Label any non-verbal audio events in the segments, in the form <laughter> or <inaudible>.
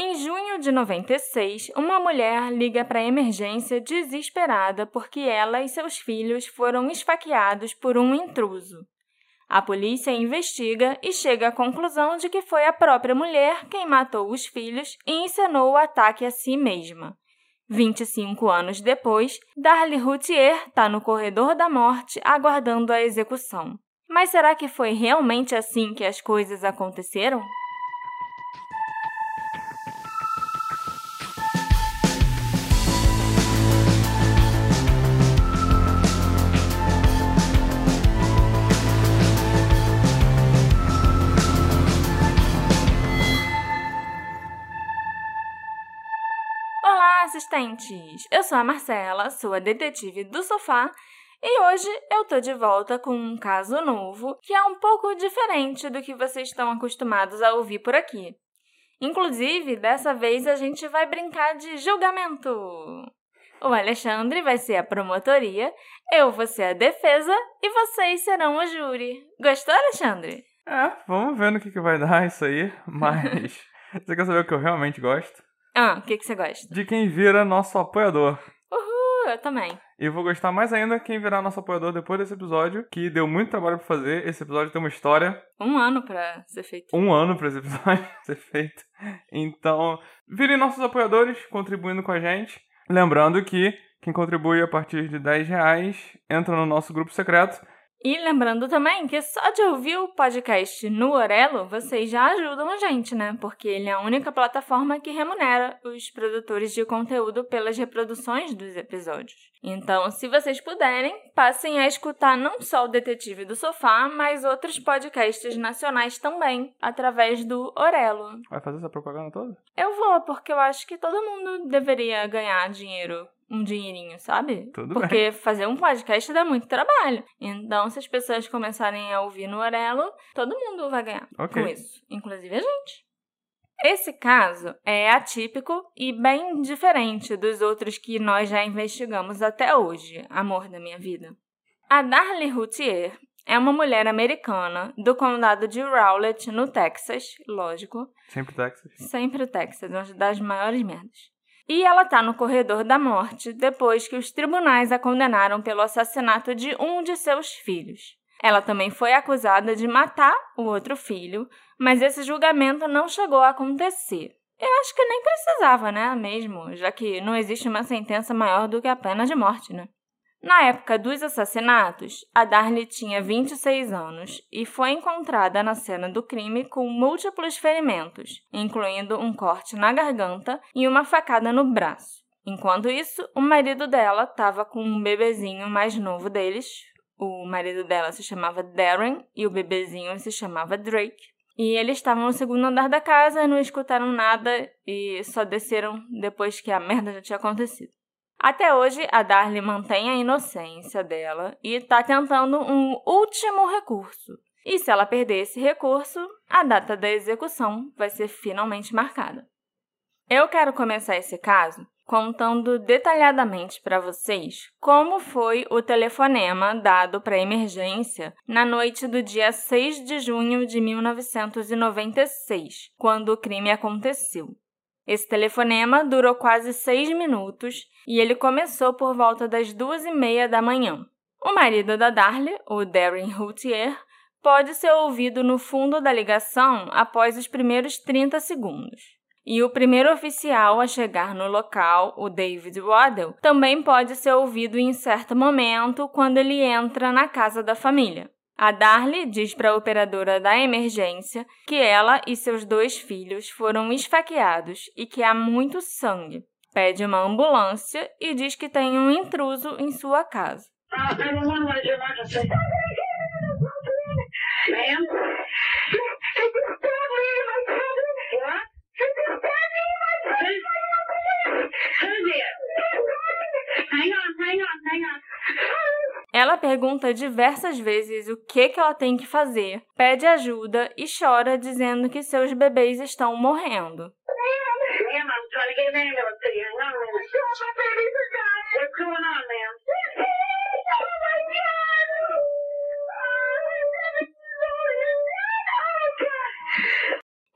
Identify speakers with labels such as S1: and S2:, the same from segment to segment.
S1: Em junho de 96, uma mulher liga para a emergência desesperada porque ela e seus filhos foram esfaqueados por um intruso. A polícia investiga e chega à conclusão de que foi a própria mulher quem matou os filhos e encenou o ataque a si mesma. 25 anos depois, Darlie Routier está no corredor da morte aguardando a execução. Mas será que foi realmente assim que as coisas aconteceram? Assistentes! Eu sou a Marcela, sou a detetive do sofá e hoje eu tô de volta com um caso novo que é um pouco diferente do que vocês estão acostumados a ouvir por aqui. Inclusive, dessa vez a gente vai brincar de julgamento. O Alexandre vai ser a promotoria, eu vou ser a defesa e vocês serão o júri. Gostou, Alexandre?
S2: É, vamos ver no que, que vai dar isso aí, mas <laughs> você quer saber o que eu realmente gosto?
S1: Ah, o que, que você gosta?
S2: De quem vira nosso apoiador.
S1: Uhul, eu também.
S2: E vou gostar mais ainda quem virar nosso apoiador depois desse episódio, que deu muito trabalho pra fazer. Esse episódio tem uma história.
S1: Um ano pra ser feito.
S2: Um ano pra esse episódio <laughs> ser feito. Então, virem nossos apoiadores, contribuindo com a gente. Lembrando que quem contribui a partir de 10 reais entra no nosso grupo secreto
S1: e lembrando também que só de ouvir o podcast no Orelo, vocês já ajudam a gente, né? Porque ele é a única plataforma que remunera os produtores de conteúdo pelas reproduções dos episódios. Então, se vocês puderem, passem a escutar não só o Detetive do Sofá, mas outros podcasts nacionais também, através do Orelo.
S2: Vai fazer essa propaganda toda?
S1: Eu vou, porque eu acho que todo mundo deveria ganhar dinheiro um dinheirinho, sabe?
S2: Tudo
S1: Porque
S2: bem.
S1: fazer um podcast dá muito trabalho. Então, se as pessoas começarem a ouvir no Orelo, todo mundo vai ganhar
S2: okay.
S1: com isso, inclusive a gente. Esse caso é atípico e bem diferente dos outros que nós já investigamos até hoje, amor da minha vida. A Darlie Routier é uma mulher americana do condado de Rowlett, no Texas, lógico.
S2: Sempre Texas.
S1: Sempre Texas, uma das maiores merdas. E ela está no corredor da morte depois que os tribunais a condenaram pelo assassinato de um de seus filhos. Ela também foi acusada de matar o outro filho, mas esse julgamento não chegou a acontecer. Eu acho que nem precisava, né? Mesmo, já que não existe uma sentença maior do que a pena de morte, né? Na época dos assassinatos, a Darlie tinha 26 anos e foi encontrada na cena do crime com múltiplos ferimentos, incluindo um corte na garganta e uma facada no braço. Enquanto isso, o marido dela estava com um bebezinho mais novo deles. O marido dela se chamava Darren e o bebezinho se chamava Drake. E eles estavam no segundo andar da casa, não escutaram nada e só desceram depois que a merda já tinha acontecido. Até hoje, a Darlie mantém a inocência dela e está tentando um último recurso. E se ela perder esse recurso, a data da execução vai ser finalmente marcada. Eu quero começar esse caso contando detalhadamente para vocês como foi o telefonema dado para emergência na noite do dia 6 de junho de 1996, quando o crime aconteceu. Esse telefonema durou quase seis minutos e ele começou por volta das duas e meia da manhã. O marido da Darlie, o Darren Routier, pode ser ouvido no fundo da ligação após os primeiros 30 segundos. E o primeiro oficial a chegar no local, o David Waddell, também pode ser ouvido em certo momento quando ele entra na casa da família. A Darlie diz para a operadora da emergência que ela e seus dois filhos foram esfaqueados e que há muito sangue. Pede uma ambulância e diz que tem um intruso em sua casa. Hang on, hang on, hang on. Ela pergunta diversas vezes o que, que ela tem que fazer, pede ajuda e chora dizendo que seus bebês estão morrendo.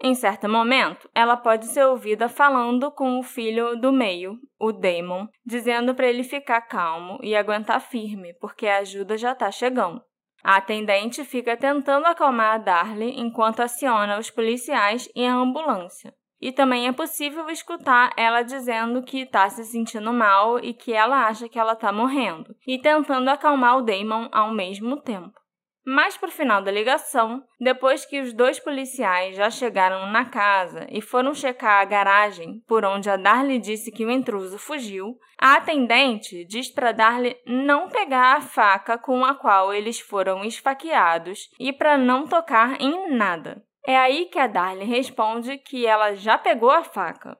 S1: Em certo momento, ela pode ser ouvida falando com o filho do meio, o Damon, dizendo para ele ficar calmo e aguentar firme, porque a ajuda já está chegando. A atendente fica tentando acalmar a Darlie enquanto aciona os policiais e a ambulância. E também é possível escutar ela dizendo que está se sentindo mal e que ela acha que ela está morrendo, e tentando acalmar o Damon ao mesmo tempo. Mais para o final da ligação, depois que os dois policiais já chegaram na casa e foram checar a garagem por onde a Darlie disse que o intruso fugiu, a atendente diz para Darlie não pegar a faca com a qual eles foram esfaqueados e para não tocar em nada. É aí que a Darlie responde que ela já pegou a faca.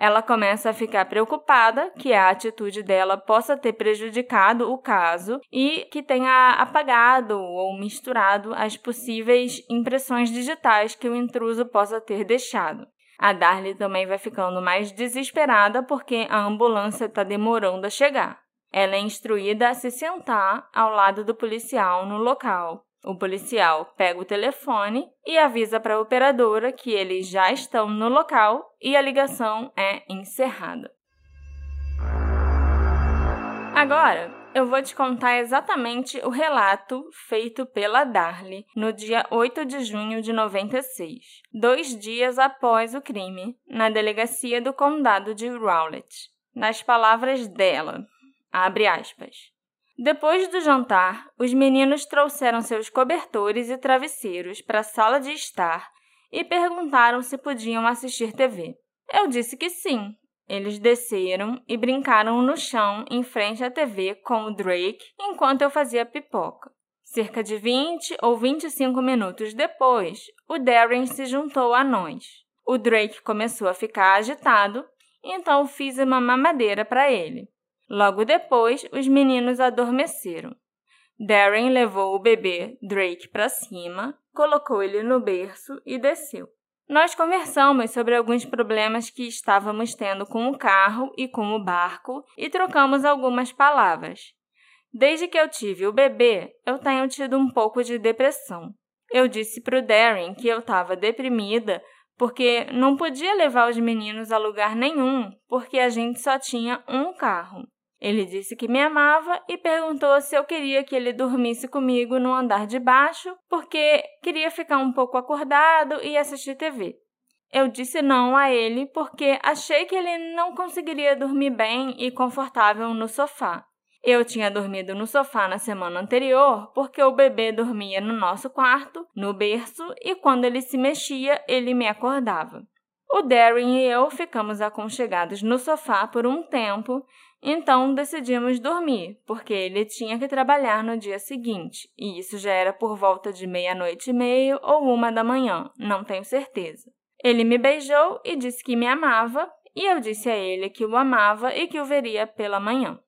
S1: Ela começa a ficar preocupada que a atitude dela possa ter prejudicado o caso e que tenha apagado ou misturado as possíveis impressões digitais que o intruso possa ter deixado. A Darlie também vai ficando mais desesperada porque a ambulância está demorando a chegar. Ela é instruída a se sentar ao lado do policial no local o policial pega o telefone e avisa para a operadora que eles já estão no local e a ligação é encerrada. Agora, eu vou te contar exatamente o relato feito pela Darlie no dia 8 de junho de 96, dois dias após o crime, na delegacia do condado de Rowlett. Nas palavras dela, abre aspas. Depois do jantar, os meninos trouxeram seus cobertores e travesseiros para a sala de estar e perguntaram se podiam assistir TV. Eu disse que sim. Eles desceram e brincaram no chão em frente à TV com o Drake enquanto eu fazia pipoca. Cerca de 20 ou 25 minutos depois, o Darren se juntou a nós. O Drake começou a ficar agitado, então fiz uma mamadeira para ele. Logo depois, os meninos adormeceram. Darren levou o bebê Drake para cima, colocou ele no berço e desceu. Nós conversamos sobre alguns problemas que estávamos tendo com o carro e com o barco e trocamos algumas palavras. Desde que eu tive o bebê, eu tenho tido um pouco de depressão. Eu disse para o Darren que eu estava deprimida porque não podia levar os meninos a lugar nenhum, porque a gente só tinha um carro. Ele disse que me amava e perguntou se eu queria que ele dormisse comigo no andar de baixo, porque queria ficar um pouco acordado e assistir TV. Eu disse não a ele porque achei que ele não conseguiria dormir bem e confortável no sofá. Eu tinha dormido no sofá na semana anterior porque o bebê dormia no nosso quarto, no berço, e quando ele se mexia, ele me acordava. O Darren e eu ficamos aconchegados no sofá por um tempo então decidimos dormir, porque ele tinha que trabalhar no dia seguinte, e isso já era por volta de meia-noite e meia ou uma da manhã, não tenho certeza. Ele me beijou e disse que me amava, e eu disse a ele que o amava e que o veria pela manhã.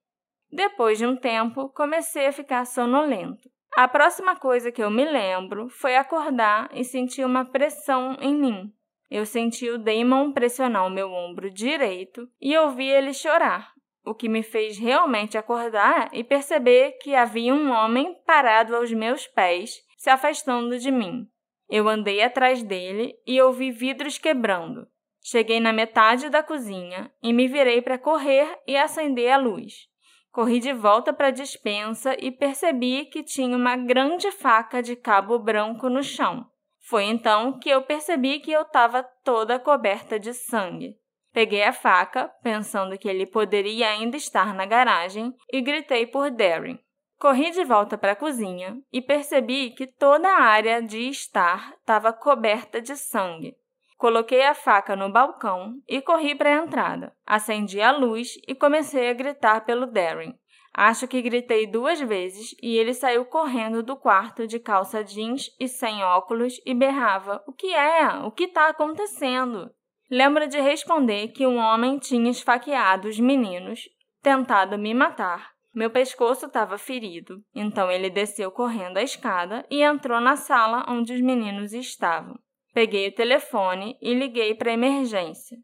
S1: Depois de um tempo, comecei a ficar sonolento. A próxima coisa que eu me lembro foi acordar e sentir uma pressão em mim. Eu senti o Damon pressionar o meu ombro direito e ouvi ele chorar, o que me fez realmente acordar e perceber que havia um homem parado aos meus pés, se afastando de mim. Eu andei atrás dele e ouvi vidros quebrando. Cheguei na metade da cozinha e me virei para correr e acender a luz. Corri de volta para a despensa e percebi que tinha uma grande faca de cabo branco no chão. Foi então que eu percebi que eu estava toda coberta de sangue. Peguei a faca, pensando que ele poderia ainda estar na garagem, e gritei por Darren. Corri de volta para a cozinha e percebi que toda a área de estar estava coberta de sangue. Coloquei a faca no balcão e corri para a entrada. Acendi a luz e comecei a gritar pelo Darren. Acho que gritei duas vezes e ele saiu correndo do quarto de calça jeans e sem óculos e berrava: O que é? O que está acontecendo? Lembra de responder que um homem tinha esfaqueado os meninos, tentado me matar. Meu pescoço estava ferido, então ele desceu correndo a escada e entrou na sala onde os meninos estavam. Peguei o telefone e liguei para a emergência.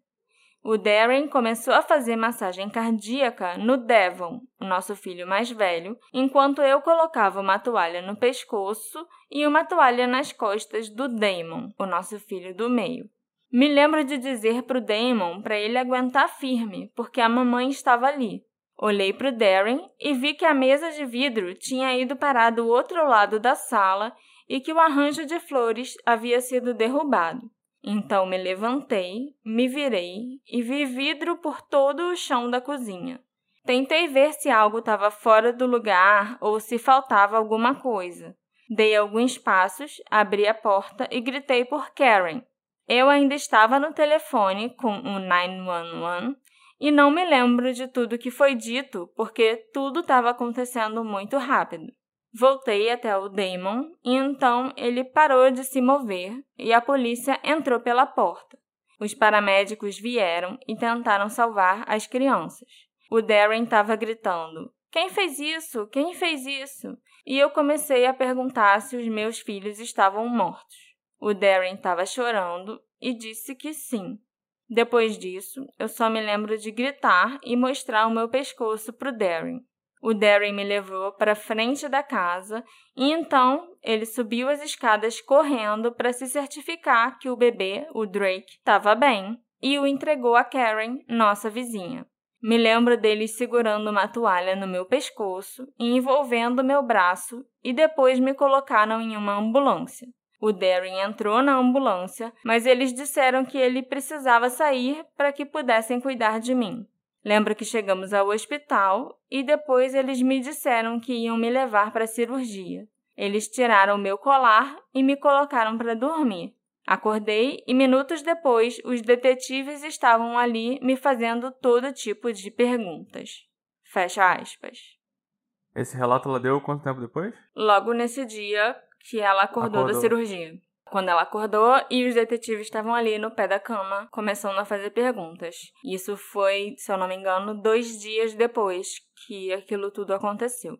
S1: O Darren começou a fazer massagem cardíaca no Devon, o nosso filho mais velho, enquanto eu colocava uma toalha no pescoço e uma toalha nas costas do Damon, o nosso filho do meio. Me lembro de dizer para o Damon para ele aguentar firme, porque a mamãe estava ali. Olhei para o Darren e vi que a mesa de vidro tinha ido parar do outro lado da sala e que o arranjo de flores havia sido derrubado. Então me levantei, me virei e vi vidro por todo o chão da cozinha. Tentei ver se algo estava fora do lugar ou se faltava alguma coisa. Dei alguns passos, abri a porta e gritei por Karen. Eu ainda estava no telefone com o 911 e não me lembro de tudo que foi dito porque tudo estava acontecendo muito rápido. Voltei até o Damon e então ele parou de se mover e a polícia entrou pela porta. Os paramédicos vieram e tentaram salvar as crianças. O Darren estava gritando: Quem fez isso? Quem fez isso? E eu comecei a perguntar se os meus filhos estavam mortos. O Darren estava chorando e disse que sim. Depois disso, eu só me lembro de gritar e mostrar o meu pescoço para o Darren. O Darren me levou para frente da casa e então ele subiu as escadas correndo para se certificar que o bebê, o Drake, estava bem e o entregou a Karen, nossa vizinha. Me lembro deles segurando uma toalha no meu pescoço e envolvendo meu braço e depois me colocaram em uma ambulância. O Darren entrou na ambulância, mas eles disseram que ele precisava sair para que pudessem cuidar de mim. Lembro que chegamos ao hospital e depois eles me disseram que iam me levar para a cirurgia. Eles tiraram o meu colar e me colocaram para dormir. Acordei e minutos depois os detetives estavam ali me fazendo todo tipo de perguntas. Fecha aspas.
S2: Esse relato ela deu quanto tempo depois?
S1: Logo nesse dia que ela acordou, acordou. da cirurgia quando ela acordou e os detetives estavam ali no pé da cama, começando a fazer perguntas. Isso foi, se eu não me engano, dois dias depois que aquilo tudo aconteceu.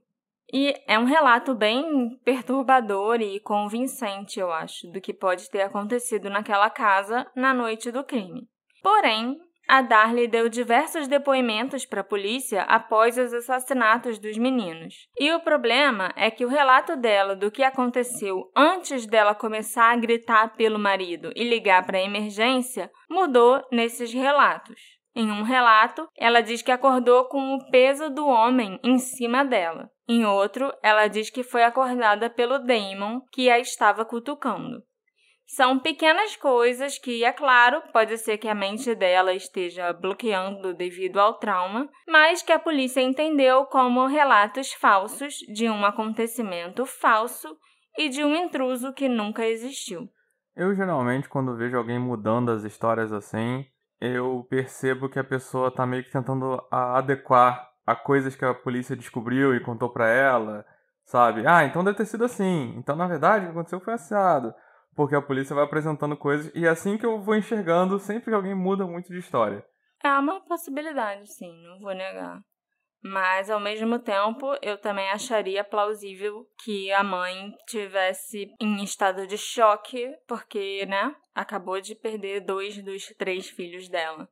S1: E é um relato bem perturbador e convincente, eu acho, do que pode ter acontecido naquela casa na noite do crime. Porém, a Darley deu diversos depoimentos para a polícia após os assassinatos dos meninos. E o problema é que o relato dela do que aconteceu antes dela começar a gritar pelo marido e ligar para a emergência mudou nesses relatos. Em um relato, ela diz que acordou com o peso do homem em cima dela. Em outro, ela diz que foi acordada pelo Damon, que a estava cutucando. São pequenas coisas que, é claro, pode ser que a mente dela esteja bloqueando devido ao trauma, mas que a polícia entendeu como relatos falsos de um acontecimento falso e de um intruso que nunca existiu.
S2: Eu geralmente, quando vejo alguém mudando as histórias assim, eu percebo que a pessoa está meio que tentando adequar a coisas que a polícia descobriu e contou para ela, sabe? Ah, então deve ter sido assim. Então, na verdade, o que aconteceu foi assado porque a polícia vai apresentando coisas e é assim que eu vou enxergando sempre que alguém muda muito de história.
S1: É uma possibilidade, sim, não vou negar. Mas ao mesmo tempo, eu também acharia plausível que a mãe tivesse em estado de choque, porque, né, acabou de perder dois dos três filhos dela.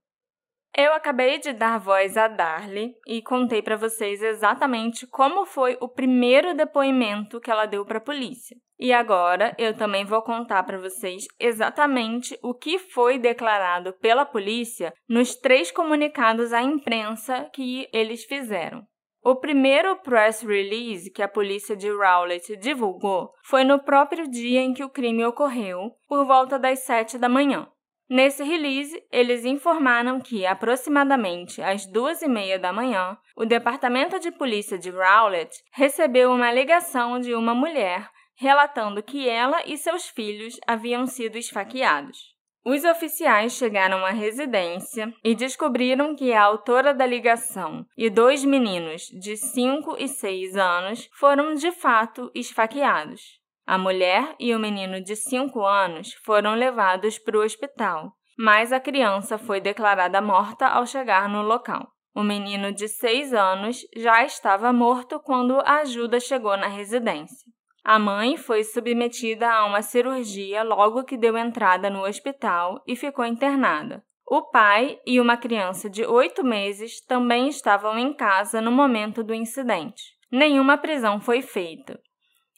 S1: Eu acabei de dar voz a Darly e contei para vocês exatamente como foi o primeiro depoimento que ela deu para a polícia. E agora eu também vou contar para vocês exatamente o que foi declarado pela polícia nos três comunicados à imprensa que eles fizeram. O primeiro press release que a polícia de Rowlett divulgou foi no próprio dia em que o crime ocorreu, por volta das 7 da manhã. Nesse release, eles informaram que, aproximadamente às duas e meia da manhã, o Departamento de Polícia de Rowlett recebeu uma ligação de uma mulher relatando que ela e seus filhos haviam sido esfaqueados. Os oficiais chegaram à residência e descobriram que a autora da ligação e dois meninos de 5 e 6 anos foram de fato esfaqueados. A mulher e o menino de 5 anos foram levados para o hospital, mas a criança foi declarada morta ao chegar no local. O menino de 6 anos já estava morto quando a ajuda chegou na residência. A mãe foi submetida a uma cirurgia logo que deu entrada no hospital e ficou internada. O pai e uma criança de oito meses também estavam em casa no momento do incidente. Nenhuma prisão foi feita.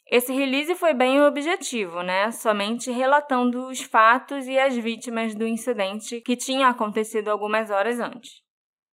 S1: Esse release foi bem objetivo, né? Somente relatando os fatos e as vítimas do incidente que tinha acontecido algumas horas antes.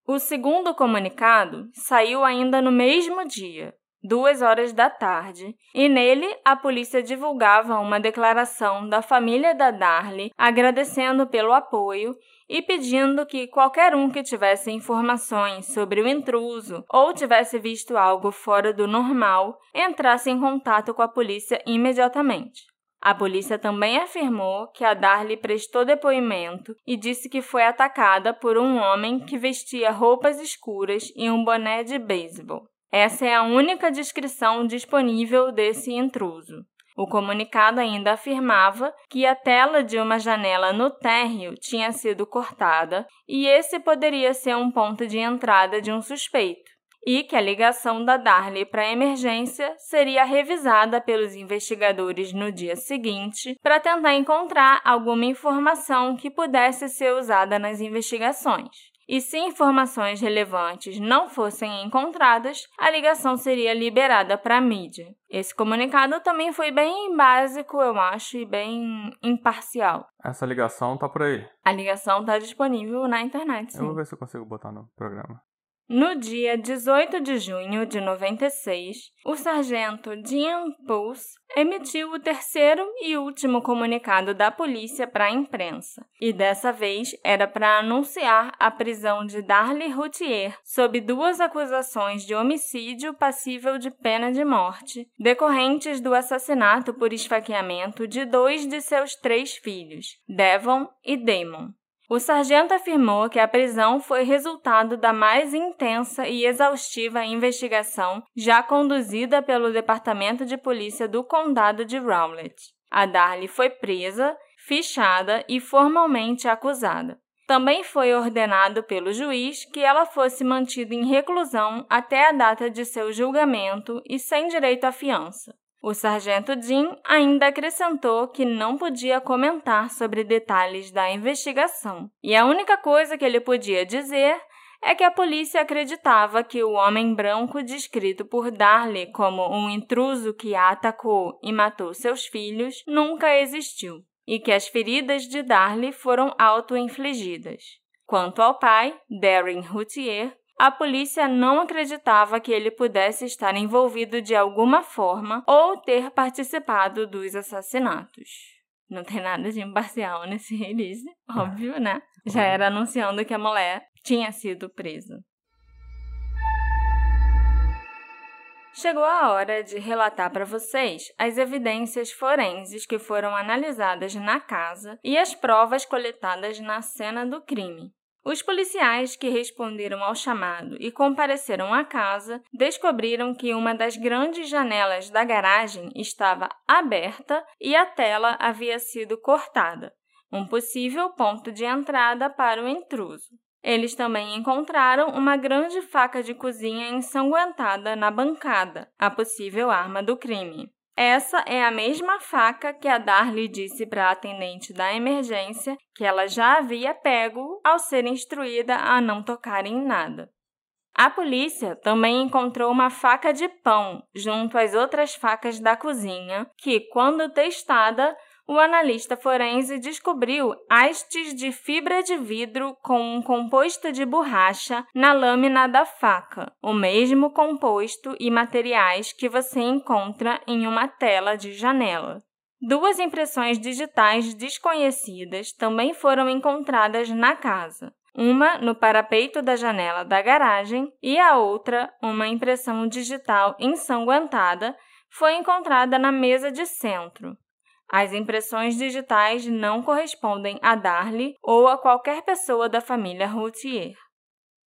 S1: O segundo comunicado saiu ainda no mesmo dia, duas horas da tarde, e nele a polícia divulgava uma declaração da família da Darlie agradecendo pelo apoio e pedindo que qualquer um que tivesse informações sobre o intruso ou tivesse visto algo fora do normal entrasse em contato com a polícia imediatamente. A polícia também afirmou que a Darlie prestou depoimento e disse que foi atacada por um homem que vestia roupas escuras e um boné de beisebol. Essa é a única descrição disponível desse intruso. O comunicado ainda afirmava que a tela de uma janela no térreo tinha sido cortada e esse poderia ser um ponto de entrada de um suspeito, e que a ligação da Darley para a emergência seria revisada pelos investigadores no dia seguinte para tentar encontrar alguma informação que pudesse ser usada nas investigações e se informações relevantes não fossem encontradas, a ligação seria liberada para a mídia. Esse comunicado também foi bem básico, eu acho, e bem imparcial.
S2: Essa ligação tá por aí.
S1: A ligação tá disponível na internet. Sim.
S2: Eu vou ver se eu consigo botar no programa.
S1: No dia 18 de junho de 96, o sargento Dean Pulse emitiu o terceiro e último comunicado da polícia para a imprensa, e dessa vez era para anunciar a prisão de Darlie Routier sob duas acusações de homicídio passível de pena de morte, decorrentes do assassinato por esfaqueamento de dois de seus três filhos, Devon e Damon. O sargento afirmou que a prisão foi resultado da mais intensa e exaustiva investigação já conduzida pelo Departamento de Polícia do Condado de Rowlett. A Darlie foi presa, fichada e formalmente acusada. Também foi ordenado pelo juiz que ela fosse mantida em reclusão até a data de seu julgamento e sem direito à fiança. O sargento Jim ainda acrescentou que não podia comentar sobre detalhes da investigação, e a única coisa que ele podia dizer é que a polícia acreditava que o homem branco descrito por Darley como um intruso que a atacou e matou seus filhos nunca existiu, e que as feridas de Darley foram auto-infligidas. Quanto ao pai, Darren Routier, a polícia não acreditava que ele pudesse estar envolvido de alguma forma ou ter participado dos assassinatos. Não tem nada de imparcial nesse <laughs> release, óbvio, né? Já era anunciando que a mulher tinha sido presa. Chegou a hora de relatar para vocês as evidências forenses que foram analisadas na casa e as provas coletadas na cena do crime. Os policiais que responderam ao chamado e compareceram à casa descobriram que uma das grandes janelas da garagem estava aberta e a tela havia sido cortada, um possível ponto de entrada para o intruso. Eles também encontraram uma grande faca de cozinha ensanguentada na bancada, a possível arma do crime. Essa é a mesma faca que a Darlie disse para a atendente da emergência que ela já havia pego ao ser instruída a não tocar em nada. A polícia também encontrou uma faca de pão junto às outras facas da cozinha, que, quando testada, o analista forense descobriu hastes de fibra de vidro com um composto de borracha na lâmina da faca, o mesmo composto e materiais que você encontra em uma tela de janela. Duas impressões digitais desconhecidas também foram encontradas na casa. Uma no parapeito da janela da garagem e a outra, uma impressão digital ensanguentada, foi encontrada na mesa de centro. As impressões digitais não correspondem a Darlie ou a qualquer pessoa da família Routier.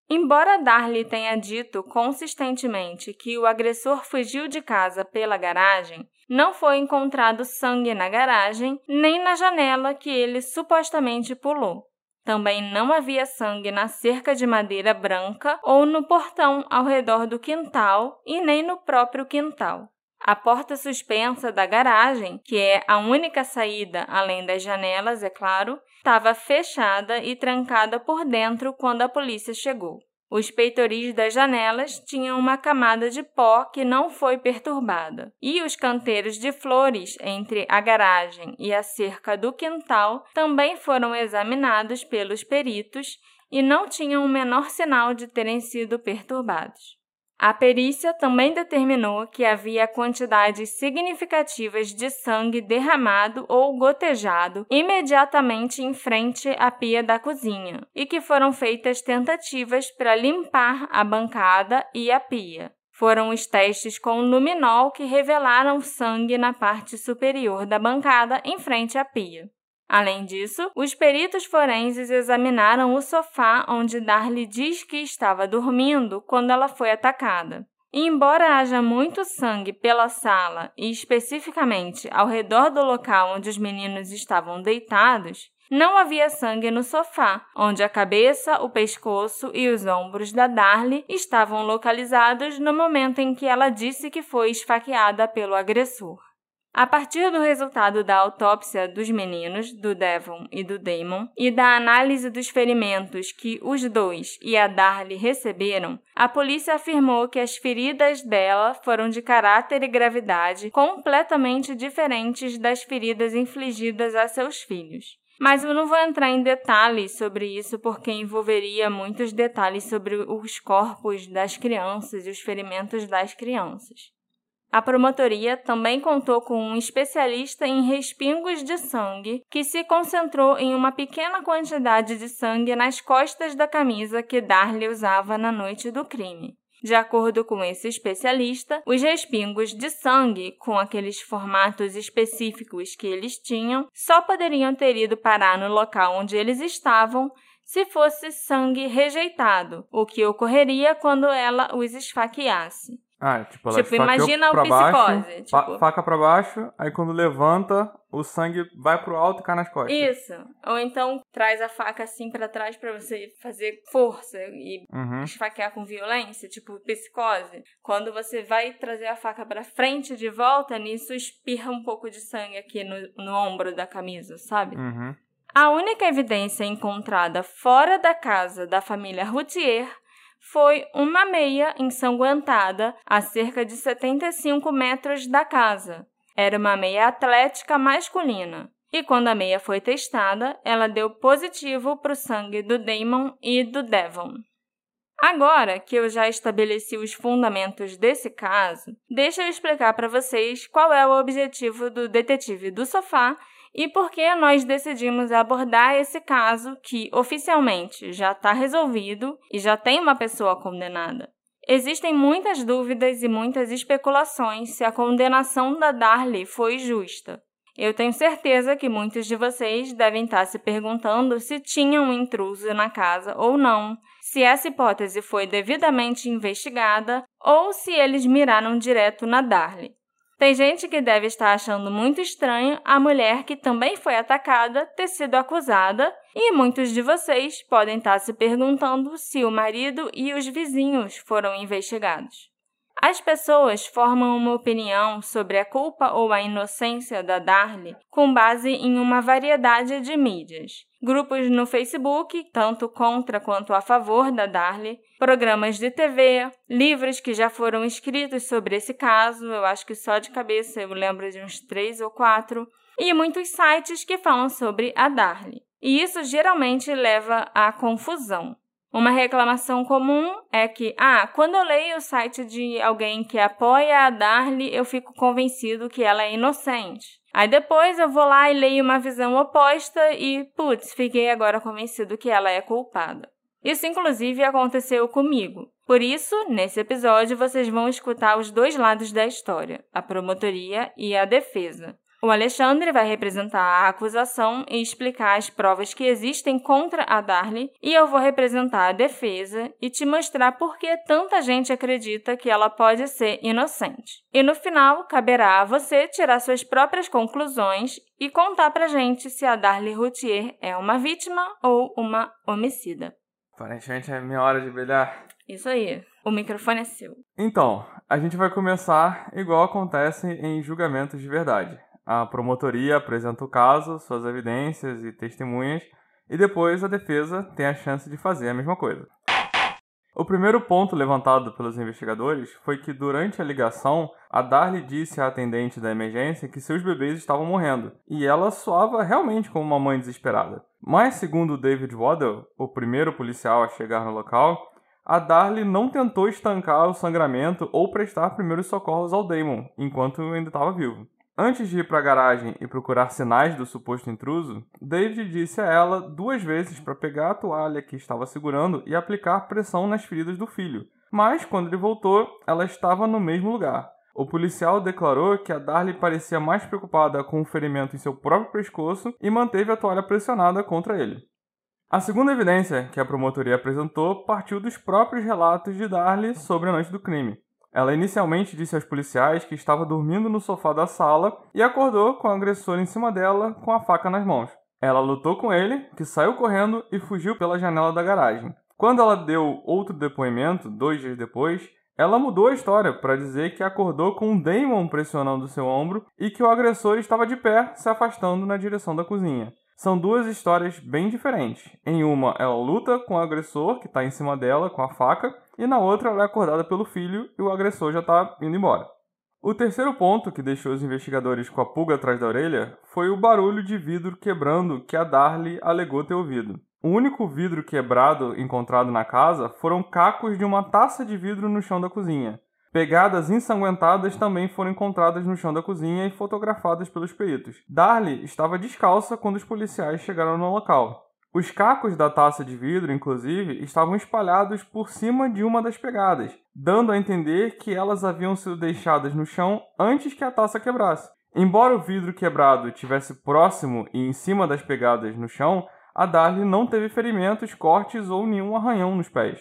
S1: Embora Darlie tenha dito consistentemente que o agressor fugiu de casa pela garagem, não foi encontrado sangue na garagem nem na janela que ele supostamente pulou. Também não havia sangue na cerca de madeira branca ou no portão ao redor do quintal e nem no próprio quintal. A porta suspensa da garagem, que é a única saída além das janelas, é claro, estava fechada e trancada por dentro quando a polícia chegou. Os peitoris das janelas tinham uma camada de pó que não foi perturbada, e os canteiros de flores entre a garagem e a cerca do quintal também foram examinados pelos peritos e não tinham o menor sinal de terem sido perturbados. A perícia também determinou que havia quantidades significativas de sangue derramado ou gotejado imediatamente em frente à pia da cozinha e que foram feitas tentativas para limpar a bancada e a pia. Foram os testes com luminol que revelaram sangue na parte superior da bancada em frente à pia. Além disso, os peritos forenses examinaram o sofá onde Darlie diz que estava dormindo quando ela foi atacada. Embora haja muito sangue pela sala e especificamente ao redor do local onde os meninos estavam deitados, não havia sangue no sofá, onde a cabeça, o pescoço e os ombros da Darlie estavam localizados no momento em que ela disse que foi esfaqueada pelo agressor. A partir do resultado da autópsia dos meninos, do Devon e do Damon, e da análise dos ferimentos que os dois e a Darlie receberam, a polícia afirmou que as feridas dela foram de caráter e gravidade completamente diferentes das feridas infligidas a seus filhos. Mas eu não vou entrar em detalhes sobre isso porque envolveria muitos detalhes sobre os corpos das crianças e os ferimentos das crianças. A promotoria também contou com um especialista em respingos de sangue que se concentrou em uma pequena quantidade de sangue nas costas da camisa que Darley usava na noite do crime. De acordo com esse especialista, os respingos de sangue, com aqueles formatos específicos que eles tinham, só poderiam ter ido parar no local onde eles estavam se fosse sangue rejeitado, o que ocorreria quando ela os esfaqueasse.
S2: Ah, tipo, ela
S1: tipo, imagina
S2: o
S1: psicose.
S2: Baixo,
S1: tipo...
S2: Faca pra baixo, aí quando levanta, o sangue vai pro alto e cai nas costas.
S1: Isso. Ou então traz a faca assim para trás para você fazer força e
S2: uhum.
S1: esfaquear com violência, tipo psicose. Quando você vai trazer a faca para frente de volta, nisso espirra um pouco de sangue aqui no, no ombro da camisa, sabe?
S2: Uhum.
S1: A única evidência encontrada fora da casa da família Routier foi uma meia ensanguentada a cerca de 75 metros da casa. Era uma meia atlética masculina. E quando a meia foi testada, ela deu positivo para o sangue do Damon e do Devon. Agora que eu já estabeleci os fundamentos desse caso, deixa eu explicar para vocês qual é o objetivo do detetive do sofá e por que nós decidimos abordar esse caso que oficialmente já está resolvido e já tem uma pessoa condenada. Existem muitas dúvidas e muitas especulações se a condenação da Darley foi justa. Eu tenho certeza que muitos de vocês devem estar se perguntando se tinha um intruso na casa ou não, se essa hipótese foi devidamente investigada ou se eles miraram direto na Darley. Tem gente que deve estar achando muito estranho a mulher que também foi atacada ter sido acusada, e muitos de vocês podem estar se perguntando se o marido e os vizinhos foram investigados. As pessoas formam uma opinião sobre a culpa ou a inocência da Darlie com base em uma variedade de mídias. Grupos no Facebook, tanto contra quanto a favor da Darlie, programas de TV, livros que já foram escritos sobre esse caso, eu acho que só de cabeça eu lembro de uns três ou quatro, e muitos sites que falam sobre a Darlie. E isso geralmente leva à confusão. Uma reclamação comum é que, ah, quando eu leio o site de alguém que apoia a Darlie, eu fico convencido que ela é inocente. Aí depois eu vou lá e leio uma visão oposta e, putz, fiquei agora convencido que ela é culpada. Isso, inclusive, aconteceu comigo. Por isso, nesse episódio, vocês vão escutar os dois lados da história, a promotoria e a defesa. O Alexandre vai representar a acusação e explicar as provas que existem contra a Darlie, e eu vou representar a defesa e te mostrar por que tanta gente acredita que ela pode ser inocente. E no final, caberá a você tirar suas próprias conclusões e contar pra gente se a Darlie Routier é uma vítima ou uma homicida.
S2: Aparentemente é minha hora de brilhar.
S1: Isso aí. O microfone é seu.
S2: Então, a gente vai começar igual acontece em julgamentos de verdade. A promotoria apresenta o caso, suas evidências e testemunhas, e depois a defesa tem a chance de fazer a mesma coisa. O primeiro ponto levantado pelos investigadores foi que durante a ligação, a Darlie disse à atendente da emergência que seus bebês estavam morrendo, e ela soava realmente como uma mãe desesperada. Mas, segundo David Waddell, o primeiro policial a chegar no local, a Darlie não tentou estancar o sangramento ou prestar primeiros socorros ao Damon, enquanto ainda estava vivo. Antes de ir para a garagem e procurar sinais do suposto intruso, David disse a ela duas vezes para pegar a toalha que estava segurando e aplicar pressão nas feridas do filho. Mas quando ele voltou, ela estava no mesmo lugar. O policial declarou que a Darlie parecia mais preocupada com o ferimento em seu próprio pescoço e manteve a toalha pressionada contra ele. A segunda evidência que a promotoria apresentou partiu dos próprios relatos de Darlie sobre a noite do crime. Ela inicialmente disse aos policiais que estava dormindo no sofá da sala e acordou com o agressor em cima dela com a faca nas mãos. Ela lutou com ele, que saiu correndo e fugiu pela janela da garagem. Quando ela deu outro depoimento, dois dias depois, ela mudou a história para dizer que acordou com um Damon pressionando seu ombro e que o agressor estava de pé, se afastando na direção da cozinha. São duas histórias bem diferentes. Em uma, ela luta com o agressor, que está em cima dela com a faca, e na outra, ela é acordada pelo filho e o agressor já está indo embora. O terceiro ponto que deixou os investigadores com a pulga atrás da orelha foi o barulho de vidro quebrando que a Darlie alegou ter ouvido. O único vidro quebrado encontrado na casa foram cacos de uma taça de vidro no chão da cozinha. Pegadas ensanguentadas também foram encontradas no chão da cozinha e fotografadas pelos peritos. Darlie estava descalça quando os policiais chegaram no local. Os cacos da taça de vidro, inclusive, estavam espalhados por cima de uma das pegadas, dando a entender que elas haviam sido deixadas no chão antes que a taça quebrasse. Embora o vidro quebrado estivesse próximo e em cima das pegadas no chão, a Darlie não teve ferimentos, cortes ou nenhum arranhão nos pés.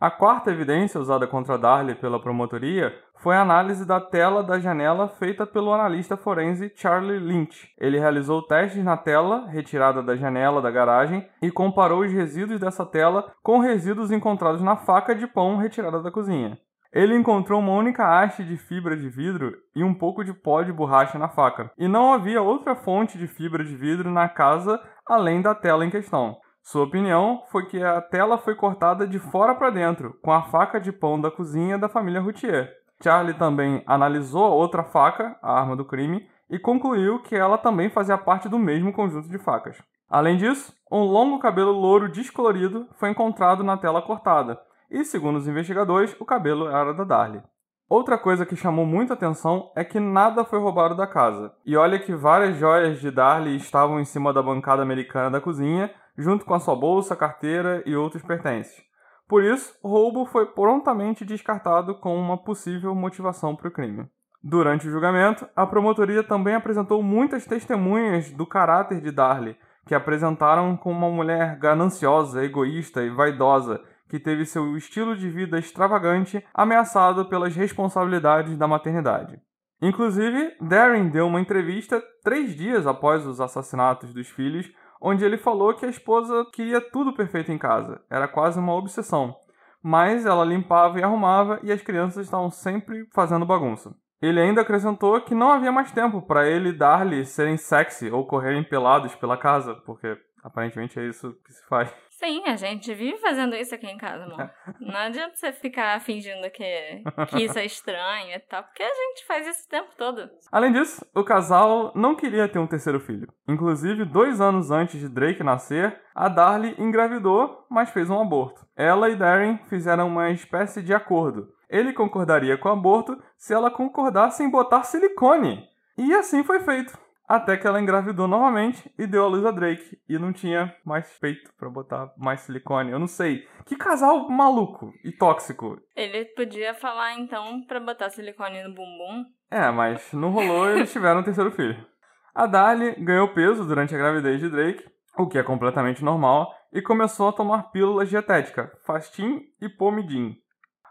S2: A quarta evidência usada contra Darley pela promotoria foi a análise da tela da janela feita pelo analista forense Charlie Lynch. Ele realizou testes na tela retirada da janela da garagem e comparou os resíduos dessa tela com resíduos encontrados na faca de pão retirada da cozinha. Ele encontrou uma única haste de fibra de vidro e um pouco de pó de borracha na faca, e não havia outra fonte de fibra de vidro na casa além da tela em questão. Sua opinião foi que a tela foi cortada de fora para dentro, com a faca de pão da cozinha da família Routier. Charlie também analisou a outra faca, a arma do crime, e concluiu que ela também fazia parte do mesmo conjunto de facas. Além disso, um longo cabelo louro descolorido foi encontrado na tela cortada, e, segundo os investigadores, o cabelo era da Darlie. Outra coisa que chamou muita atenção é que nada foi roubado da casa. E olha que várias joias de Darlie estavam em cima da bancada americana da cozinha, junto com a sua bolsa, carteira e outros pertences. Por isso, o roubo foi prontamente descartado como uma possível motivação para o crime. Durante o julgamento, a promotoria também apresentou muitas testemunhas do caráter de Darley, que apresentaram como uma mulher gananciosa, egoísta e vaidosa, que teve seu estilo de vida extravagante ameaçado pelas responsabilidades da maternidade. Inclusive, Darren deu uma entrevista três dias após os assassinatos dos filhos, onde ele falou que a esposa queria tudo perfeito em casa, era quase uma obsessão. Mas ela limpava e arrumava e as crianças estavam sempre fazendo bagunça. Ele ainda acrescentou que não havia mais tempo para ele dar-lhe serem sexy ou correrem pelados pela casa, porque aparentemente é isso que se faz.
S1: Sim, a gente vive fazendo isso aqui em casa, amor. <laughs> Não adianta você ficar fingindo que, que isso é estranho e tal, porque a gente faz isso o tempo todo.
S2: Além disso, o casal não queria ter um terceiro filho. Inclusive, dois anos antes de Drake nascer, a Darlie engravidou, mas fez um aborto. Ela e Darren fizeram uma espécie de acordo. Ele concordaria com o aborto se ela concordasse em botar silicone. E assim foi feito. Até que ela engravidou novamente e deu a luz a Drake. E não tinha mais peito para botar mais silicone. Eu não sei. Que casal maluco e tóxico.
S1: Ele podia falar então para botar silicone no bumbum.
S2: É, mas não rolou e eles tiveram um terceiro filho. A Dali ganhou peso durante a gravidez de Drake, o que é completamente normal, e começou a tomar pílulas dietéticas, Fastin e Pomidin.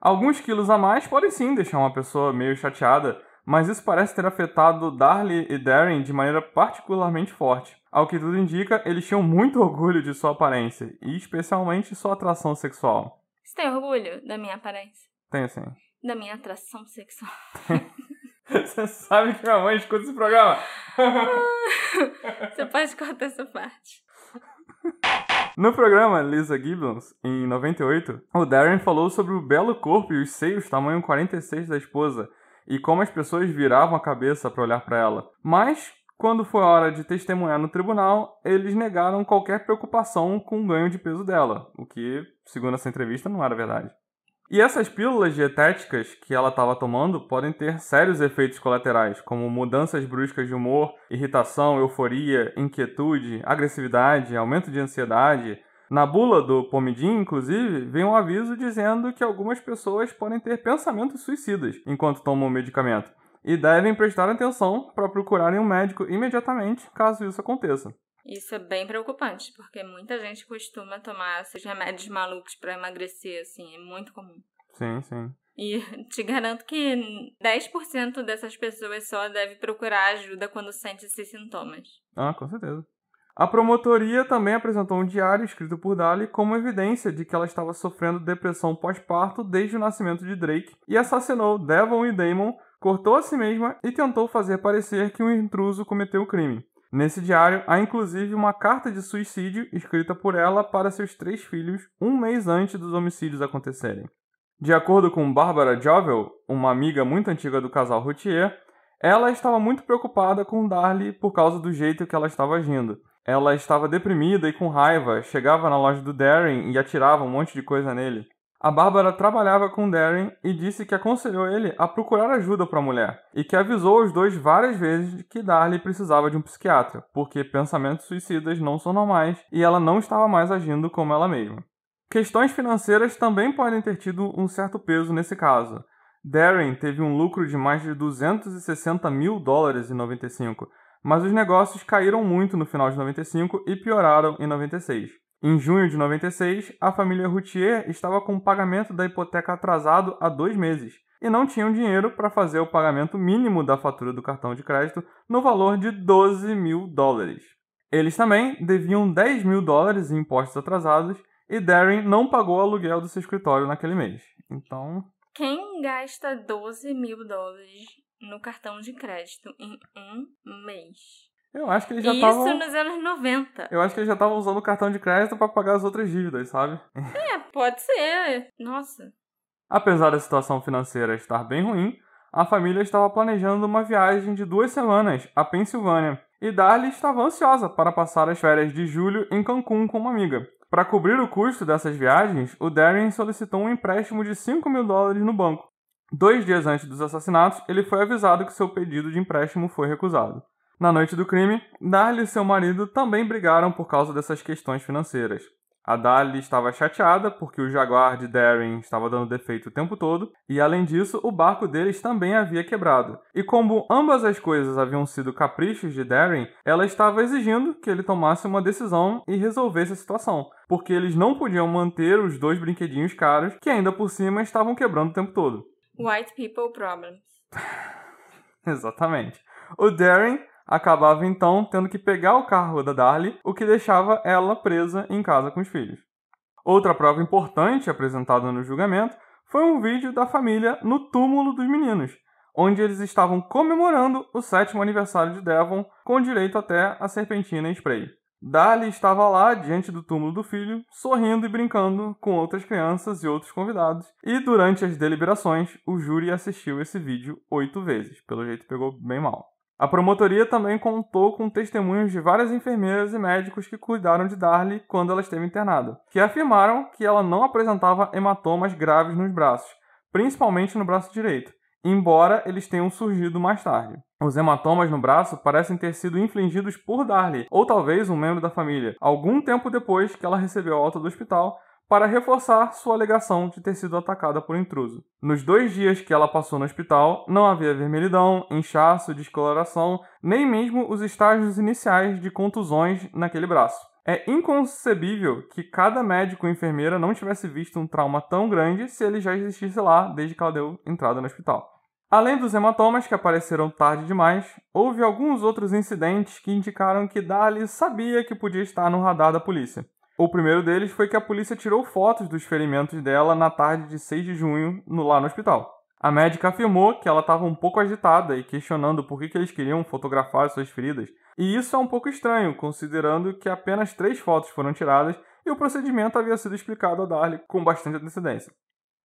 S2: Alguns quilos a mais podem sim deixar uma pessoa meio chateada, mas isso parece ter afetado Darlie e Darren de maneira particularmente forte. Ao que tudo indica, eles tinham muito orgulho de sua aparência, e especialmente sua atração sexual.
S1: Você tem orgulho da minha aparência?
S2: Tenho sim.
S1: Da minha atração sexual. <laughs>
S2: Você sabe que minha mãe escuta esse programa?
S1: Você pode cortar essa parte.
S2: No programa Lisa Gibbons, em 98, o Darren falou sobre o belo corpo e os seios tamanho 46 da esposa e como as pessoas viravam a cabeça para olhar para ela. Mas, quando foi hora de testemunhar no tribunal, eles negaram qualquer preocupação com o ganho de peso dela, o que, segundo essa entrevista, não era verdade. E essas pílulas dietéticas que ela estava tomando podem ter sérios efeitos colaterais, como mudanças bruscas de humor, irritação, euforia, inquietude, agressividade, aumento de ansiedade. Na bula do Pomidim, inclusive, vem um aviso dizendo que algumas pessoas podem ter pensamentos suicidas enquanto tomam o medicamento e devem prestar atenção para procurarem um médico imediatamente caso isso aconteça.
S1: Isso é bem preocupante, porque muita gente costuma tomar esses remédios malucos para emagrecer, assim, é muito comum.
S2: Sim, sim.
S1: E <laughs> te garanto que 10% dessas pessoas só deve procurar ajuda quando sente esses sintomas.
S2: Ah, com certeza. A promotoria também apresentou um diário escrito por Dali como evidência de que ela estava sofrendo depressão pós-parto desde o nascimento de Drake e assassinou Devon e Damon, cortou a si mesma e tentou fazer parecer que um intruso cometeu o crime. Nesse diário há inclusive uma carta de suicídio escrita por ela para seus três filhos um mês antes dos homicídios acontecerem. De acordo com Barbara Jovel, uma amiga muito antiga do casal Routier, ela estava muito preocupada com Darlie por causa do jeito que ela estava agindo. Ela estava deprimida e com raiva, chegava na loja do Darren e atirava um monte de coisa nele. A Bárbara trabalhava com Darren e disse que aconselhou ele a procurar ajuda para a mulher e que avisou os dois várias vezes que Darlie precisava de um psiquiatra, porque pensamentos suicidas não são normais e ela não estava mais agindo como ela mesma. Questões financeiras também podem ter tido um certo peso nesse caso. Darren teve um lucro de mais de 260 mil dólares em 95, mas os negócios caíram muito no final de 95 e pioraram em 96. Em junho de 96, a família Routier estava com o pagamento da hipoteca atrasado há dois meses e não tinham dinheiro para fazer o pagamento mínimo da fatura do cartão de crédito no valor de 12 mil dólares. Eles também deviam 10 mil dólares em impostos atrasados e Darren não pagou o aluguel do seu escritório naquele mês. Então.
S1: Quem gasta 12 mil dólares no cartão de crédito em um mês?
S2: Eu acho que eles já estavam.
S1: Isso nos anos 90.
S2: Eu acho que eles já estavam usando o cartão de crédito para pagar as outras dívidas, sabe? <laughs>
S1: É, pode ser. Nossa.
S2: Apesar da situação financeira estar bem ruim, a família estava planejando uma viagem de duas semanas à Pensilvânia e Darlie estava ansiosa para passar as férias de julho em Cancún com uma amiga. Para cobrir o custo dessas viagens, o Darren solicitou um empréstimo de 5 mil dólares no banco. Dois dias antes dos assassinatos, ele foi avisado que seu pedido de empréstimo foi recusado. Na noite do crime, Darlie e seu marido também brigaram por causa dessas questões financeiras. A Darlie estava chateada porque o Jaguar de Darren estava dando defeito o tempo todo, e além disso, o barco deles também havia quebrado. E como ambas as coisas haviam sido caprichos de Darren, ela estava exigindo que ele tomasse uma decisão e resolvesse a situação, porque eles não podiam manter os dois brinquedinhos caros que ainda por cima estavam quebrando o tempo todo.
S1: White people problems. <laughs>
S2: Exatamente. O Darren acabava então tendo que pegar o carro da Darlie, o que deixava ela presa em casa com os filhos. Outra prova importante apresentada no julgamento foi um vídeo da família no túmulo dos meninos, onde eles estavam comemorando o sétimo aniversário de Devon, com direito até a serpentina em spray. Darlie estava lá diante do túmulo do filho, sorrindo e brincando com outras crianças e outros convidados. E durante as deliberações, o júri assistiu esse vídeo oito vezes. Pelo jeito, pegou bem mal. A promotoria também contou com testemunhos de várias enfermeiras e médicos que cuidaram de Darlie quando ela esteve internada, que afirmaram que ela não apresentava hematomas graves nos braços, principalmente no braço direito, embora eles tenham surgido mais tarde. Os hematomas no braço parecem ter sido infligidos por Darlie, ou talvez um membro da família, algum tempo depois que ela recebeu a alta do hospital para reforçar sua alegação de ter sido atacada por intruso. Nos dois dias que ela passou no hospital, não havia vermelhidão, inchaço, descoloração, nem mesmo os estágios iniciais de contusões naquele braço. É inconcebível que cada médico ou enfermeira não tivesse visto um trauma tão grande se ele já existisse lá desde que ela deu entrada no hospital. Além dos hematomas que apareceram tarde demais, houve alguns outros incidentes que indicaram que Dali sabia que podia estar no radar da polícia. O primeiro deles foi que a polícia tirou fotos dos ferimentos dela na tarde de 6 de junho no, lá no hospital. A médica afirmou que ela estava um pouco agitada e questionando por que, que eles queriam fotografar suas feridas. E isso é um pouco estranho, considerando que apenas três fotos foram tiradas e o procedimento havia sido explicado a Darlie com bastante antecedência.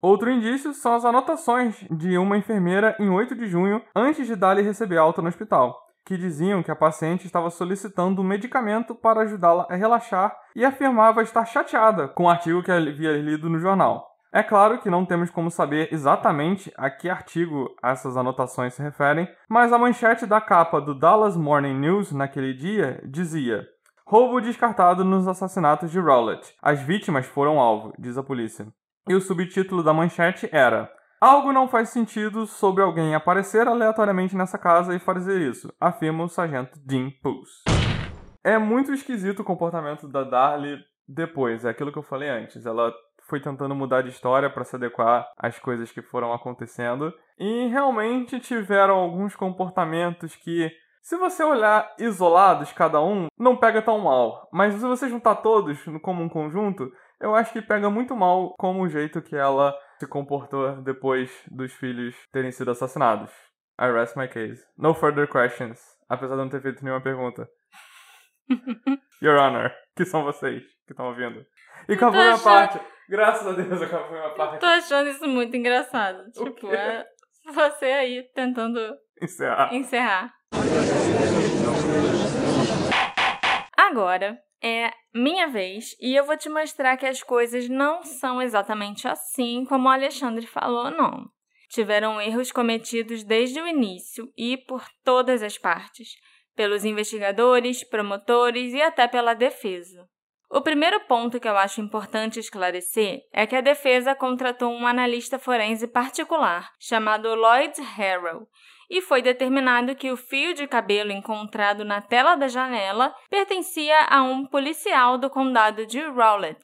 S2: Outro indício são as anotações de uma enfermeira em 8 de junho, antes de Darlie receber alta no hospital que diziam que a paciente estava solicitando um medicamento para ajudá-la a relaxar e afirmava estar chateada com o artigo que havia lido no jornal. É claro que não temos como saber exatamente a que artigo essas anotações se referem, mas a manchete da capa do Dallas Morning News naquele dia dizia: Roubo descartado nos assassinatos de Rowlett. As vítimas foram alvo, diz a polícia. E o subtítulo da manchete era Algo não faz sentido sobre alguém aparecer aleatoriamente nessa casa e fazer isso, afirma o sargento Dean Pulse. É muito esquisito o comportamento da Darlie depois, é aquilo que eu falei antes. Ela foi tentando mudar de história para se adequar às coisas que foram acontecendo e realmente tiveram alguns comportamentos que se você olhar isolados cada um, não pega tão mal. Mas se você juntar todos como um conjunto, eu acho que pega muito mal como o jeito que ela se comportou depois dos filhos terem sido assassinados. I rest my case. No further questions. Apesar de não ter feito nenhuma pergunta. <laughs> Your Honor, que são vocês que estão ouvindo. E acabou minha achando... parte. Graças a Deus acabou minha parte.
S1: Tô achando isso muito engraçado. Tipo, é você aí tentando
S2: encerrar.
S1: encerrar. Agora, é minha vez e eu vou te mostrar que as coisas não são exatamente assim como o Alexandre falou, não. Tiveram erros cometidos desde o início e por todas as partes, pelos investigadores, promotores e até pela defesa. O primeiro ponto que eu acho importante esclarecer é que a defesa contratou um analista forense particular chamado Lloyd Harrell e foi determinado que o fio de cabelo encontrado na tela da janela pertencia a um policial do condado de Rowlett.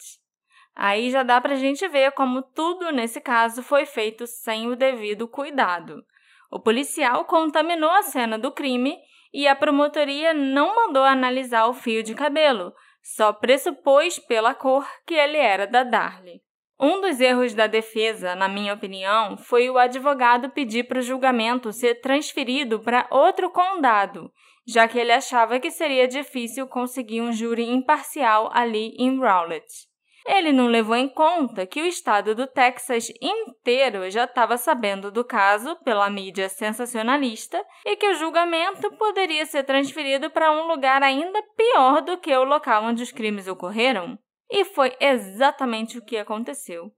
S1: Aí já dá para a gente ver como tudo nesse caso foi feito sem o devido cuidado. O policial contaminou a cena do crime e a promotoria não mandou analisar o fio de cabelo, só pressupôs pela cor que ele era da Darlie. Um dos erros da defesa, na minha opinião, foi o advogado pedir para o julgamento ser transferido para outro condado, já que ele achava que seria difícil conseguir um júri imparcial ali em Rowlett. Ele não levou em conta que o estado do Texas inteiro já estava sabendo do caso pela mídia sensacionalista e que o julgamento poderia ser transferido para um lugar ainda pior do que o local onde os crimes ocorreram. E foi exatamente o que aconteceu.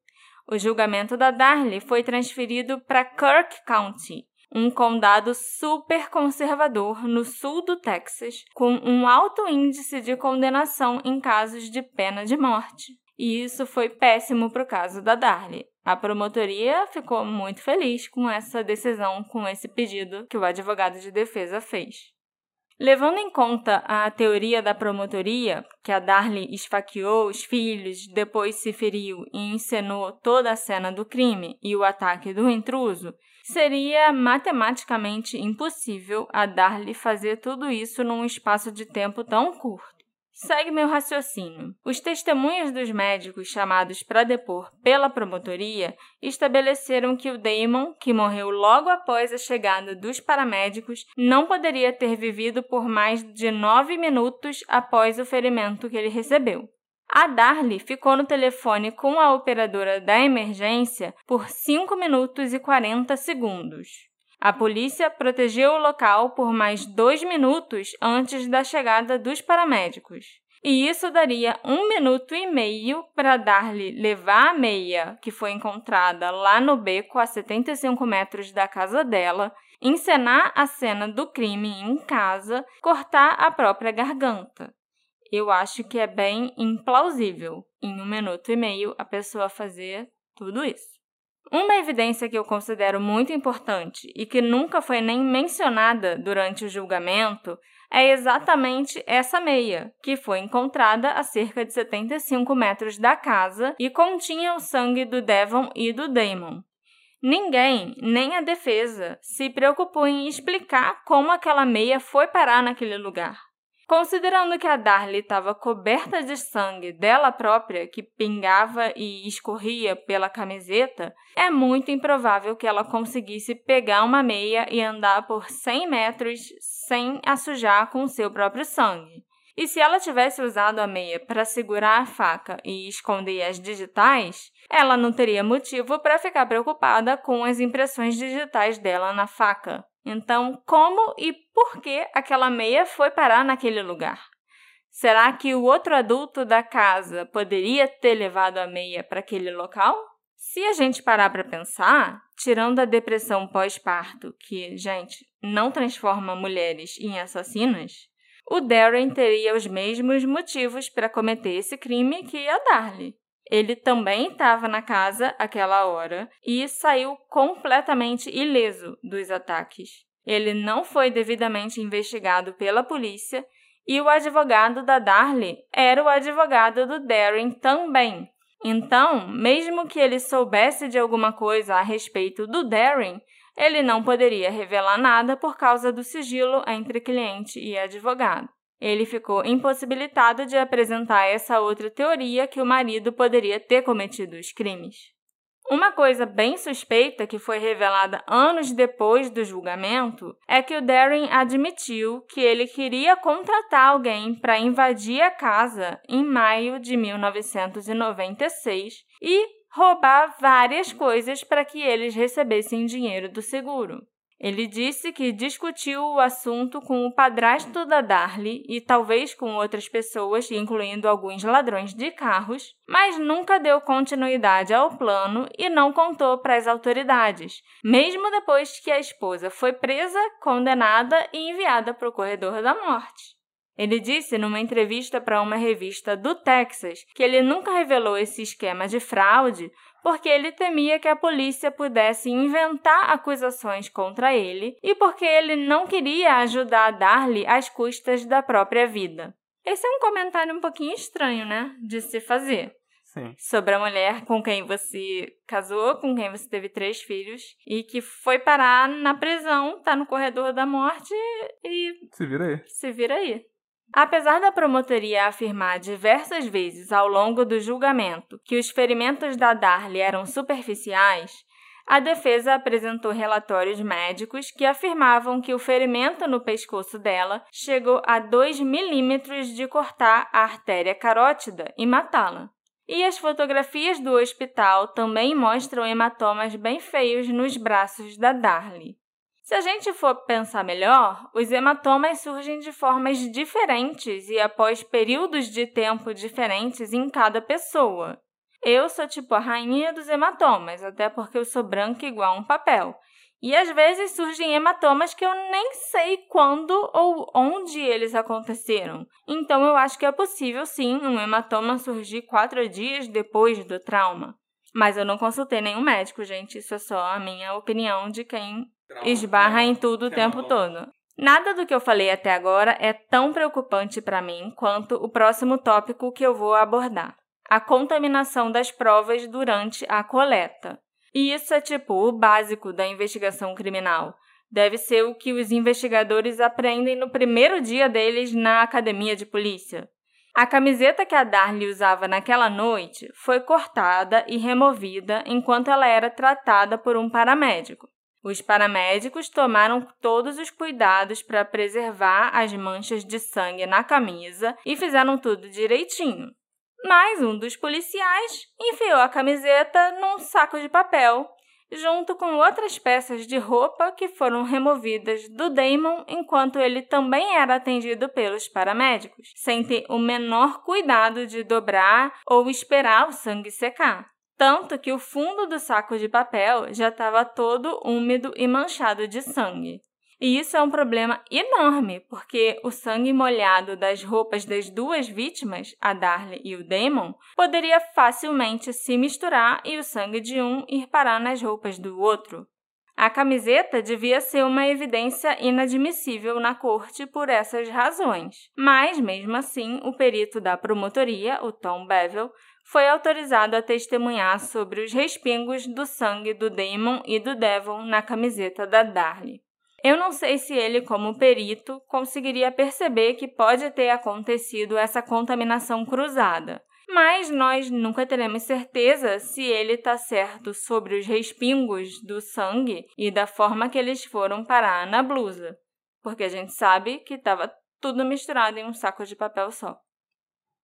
S1: O julgamento da Darlie foi transferido para Kirk County, um condado super conservador no sul do Texas, com um alto índice de condenação em casos de pena de morte. E isso foi péssimo para o caso da Darlie. A promotoria ficou muito feliz com essa decisão, com esse pedido que o advogado de defesa fez. Levando em conta a teoria da promotoria, que a Darlie esfaqueou os filhos, depois se feriu e encenou toda a cena do crime e o ataque do intruso, seria matematicamente impossível a Darlie fazer tudo isso num espaço de tempo tão curto. Segue meu raciocínio. Os testemunhos dos médicos chamados para depor pela promotoria estabeleceram que o Damon, que morreu logo após a chegada dos paramédicos, não poderia ter vivido por mais de nove minutos após o ferimento que ele recebeu. A Darlie ficou no telefone com a operadora da emergência por 5 minutos e 40 segundos. A polícia protegeu o local por mais dois minutos antes da chegada dos paramédicos. E isso daria um minuto e meio para dar-lhe levar a meia, que foi encontrada lá no beco a 75 metros da casa dela, encenar a cena do crime em casa, cortar a própria garganta. Eu acho que é bem implausível, em um minuto e meio, a pessoa fazer tudo isso. Uma evidência que eu considero muito importante e que nunca foi nem mencionada durante o julgamento é exatamente essa meia, que foi encontrada a cerca de 75 metros da casa e continha o sangue do Devon e do Damon. Ninguém, nem a defesa, se preocupou em explicar como aquela meia foi parar naquele lugar. Considerando que a Darlie estava coberta de sangue dela própria, que pingava e escorria pela camiseta, é muito improvável que ela conseguisse pegar uma meia e andar por 100 metros sem a sujar com seu próprio sangue. E se ela tivesse usado a meia para segurar a faca e esconder as digitais, ela não teria motivo para ficar preocupada com as impressões digitais dela na faca. Então, como e por que aquela meia foi parar naquele lugar? Será que o outro adulto da casa poderia ter levado a meia para aquele local? Se a gente parar para pensar, tirando a depressão pós-parto, que, gente, não transforma mulheres em assassinas, o Darren teria os mesmos motivos para cometer esse crime que a Darlie. Ele também estava na casa aquela hora e saiu completamente ileso dos ataques. Ele não foi devidamente investigado pela polícia e o advogado da Darlie era o advogado do Darren também. Então, mesmo que ele soubesse de alguma coisa a respeito do Darren, ele não poderia revelar nada por causa do sigilo entre cliente e advogado ele ficou impossibilitado de apresentar essa outra teoria que o marido poderia ter cometido os crimes. Uma coisa bem suspeita que foi revelada anos depois do julgamento é que o Darren admitiu que ele queria contratar alguém para invadir a casa em maio de 1996 e roubar várias coisas para que eles recebessem dinheiro do seguro. Ele disse que discutiu o assunto com o padrasto da Darlie e talvez com outras pessoas, incluindo alguns ladrões de carros, mas nunca deu continuidade ao plano e não contou para as autoridades, mesmo depois que a esposa foi presa, condenada e enviada para o corredor da morte. Ele disse numa entrevista para uma revista do Texas que ele nunca revelou esse esquema de fraude porque ele temia que a polícia pudesse inventar acusações contra ele e porque ele não queria ajudar a Darlie às custas da própria vida. Esse é um comentário um pouquinho estranho, né? De se fazer.
S2: Sim.
S1: Sobre a mulher com quem você casou, com quem você teve três filhos e que foi parar na prisão, tá no corredor da morte e.
S2: Se vira aí.
S1: Se vira aí. Apesar da promotoria afirmar diversas vezes ao longo do julgamento que os ferimentos da Darlie eram superficiais, a defesa apresentou relatórios médicos que afirmavam que o ferimento no pescoço dela chegou a 2 milímetros de cortar a artéria carótida e matá-la. E as fotografias do hospital também mostram hematomas bem feios nos braços da Darlie. Se a gente for pensar melhor, os hematomas surgem de formas diferentes e após períodos de tempo diferentes em cada pessoa. Eu sou tipo a rainha dos hematomas, até porque eu sou branca igual um papel. E às vezes surgem hematomas que eu nem sei quando ou onde eles aconteceram. Então eu acho que é possível sim um hematoma surgir quatro dias depois do trauma. Mas eu não consultei nenhum médico, gente. Isso é só a minha opinião de quem esbarra em tudo o tempo todo. Nada do que eu falei até agora é tão preocupante para mim quanto o próximo tópico que eu vou abordar: a contaminação das provas durante a coleta. E isso é tipo o básico da investigação criminal. Deve ser o que os investigadores aprendem no primeiro dia deles na academia de polícia. A camiseta que a Darlie usava naquela noite foi cortada e removida enquanto ela era tratada por um paramédico. Os paramédicos tomaram todos os cuidados para preservar as manchas de sangue na camisa e fizeram tudo direitinho. Mas um dos policiais enfiou a camiseta num saco de papel, junto com outras peças de roupa que foram removidas do Damon enquanto ele também era atendido pelos paramédicos, sem ter o menor cuidado de dobrar ou esperar o sangue secar tanto que o fundo do saco de papel já estava todo úmido e manchado de sangue. E isso é um problema enorme, porque o sangue molhado das roupas das duas vítimas, a Darlie e o Damon, poderia facilmente se misturar e o sangue de um ir parar nas roupas do outro. A camiseta devia ser uma evidência inadmissível na corte por essas razões. Mas, mesmo assim, o perito da promotoria, o Tom Bevel, foi autorizado a testemunhar sobre os respingos do sangue do Damon e do Devon na camiseta da Darlie. Eu não sei se ele, como perito, conseguiria perceber que pode ter acontecido essa contaminação cruzada, mas nós nunca teremos certeza se ele está certo sobre os respingos do sangue e da forma que eles foram parar na blusa, porque a gente sabe que estava tudo misturado em um saco de papel só.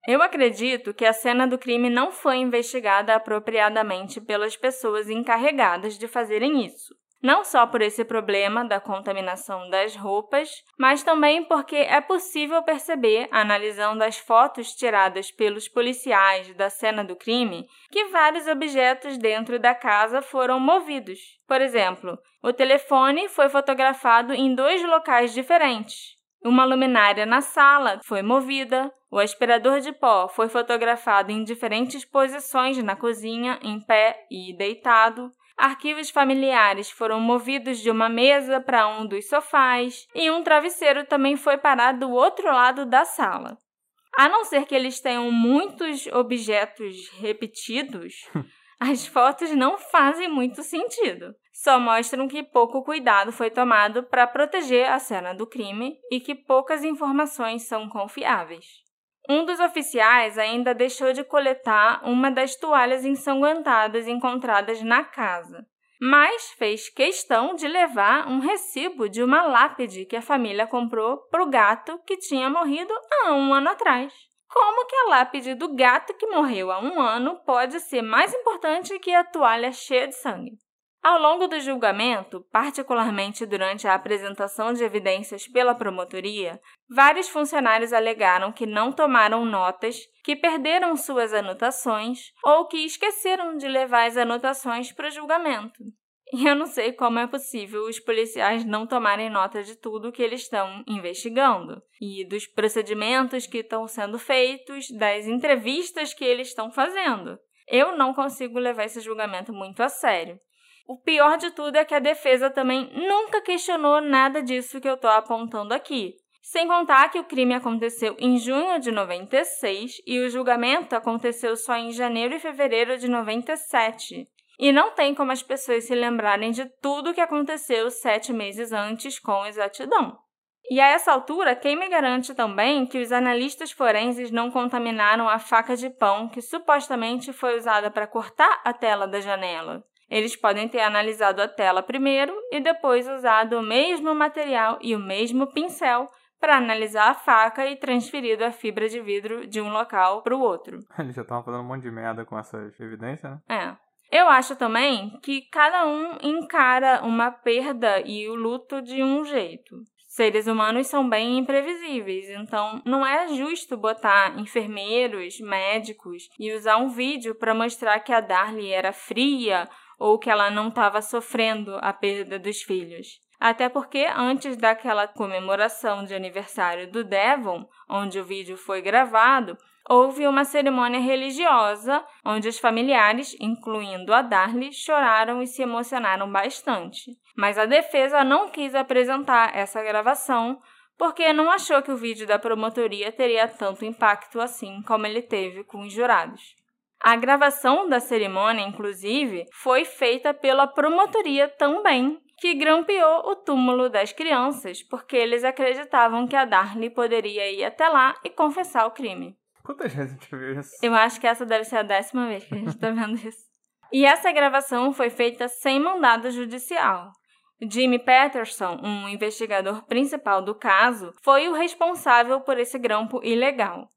S1: Eu acredito que a cena do crime não foi investigada apropriadamente pelas pessoas encarregadas de fazerem isso. Não só por esse problema da contaminação das roupas, mas também porque é possível perceber, analisando as fotos tiradas pelos policiais da cena do crime, que vários objetos dentro da casa foram movidos. Por exemplo, o telefone foi fotografado em dois locais diferentes. Uma luminária na sala foi movida, o aspirador de pó foi fotografado em diferentes posições na cozinha, em pé e deitado. Arquivos familiares foram movidos de uma mesa para um dos sofás e um travesseiro também foi parado do outro lado da sala. A não ser que eles tenham muitos objetos repetidos, <laughs> as fotos não fazem muito sentido. Só mostram que pouco cuidado foi tomado para proteger a cena do crime e que poucas informações são confiáveis. Um dos oficiais ainda deixou de coletar uma das toalhas ensanguentadas encontradas na casa, mas fez questão de levar um recibo de uma lápide que a família comprou para o gato que tinha morrido há um ano atrás. Como que a lápide do gato que morreu há um ano pode ser mais importante que a toalha cheia de sangue? Ao longo do julgamento, particularmente durante a apresentação de evidências pela promotoria, vários funcionários alegaram que não tomaram notas, que perderam suas anotações ou que esqueceram de levar as anotações para o julgamento. E eu não sei como é possível os policiais não tomarem nota de tudo que eles estão investigando e dos procedimentos que estão sendo feitos, das entrevistas que eles estão fazendo. Eu não consigo levar esse julgamento muito a sério. O pior de tudo é que a defesa também nunca questionou nada disso que eu estou apontando aqui. Sem contar que o crime aconteceu em junho de 96 e o julgamento aconteceu só em janeiro e fevereiro de 97. E não tem como as pessoas se lembrarem de tudo o que aconteceu sete meses antes com exatidão. E a essa altura, quem me garante também que os analistas forenses não contaminaram a faca de pão que supostamente foi usada para cortar a tela da janela? Eles podem ter analisado a tela primeiro e depois usado o mesmo material e o mesmo pincel para analisar a faca e transferido a fibra de vidro de um local para o outro. <laughs>
S2: Eles já estavam fazendo um monte de merda com essas evidências, né?
S1: É. Eu acho também que cada um encara uma perda e o luto de um jeito. Seres humanos são bem imprevisíveis, então não é justo botar enfermeiros, médicos e usar um vídeo para mostrar que a Darlie era fria ou que ela não estava sofrendo a perda dos filhos. Até porque antes daquela comemoração de aniversário do Devon, onde o vídeo foi gravado, houve uma cerimônia religiosa onde os familiares, incluindo a Darlie, choraram e se emocionaram bastante. Mas a defesa não quis apresentar essa gravação porque não achou que o vídeo da promotoria teria tanto impacto assim como ele teve com os jurados. A gravação da cerimônia, inclusive, foi feita pela promotoria também, que grampeou o túmulo das crianças porque eles acreditavam que a Darlie poderia ir até lá e confessar o crime.
S2: Quantas vezes a gente viu isso?
S1: Eu acho que essa deve ser a décima vez que a gente tá vendo isso. <laughs> E essa gravação foi feita sem mandado judicial. Jimmy Patterson, um investigador principal do caso, foi o responsável por esse grampo ilegal.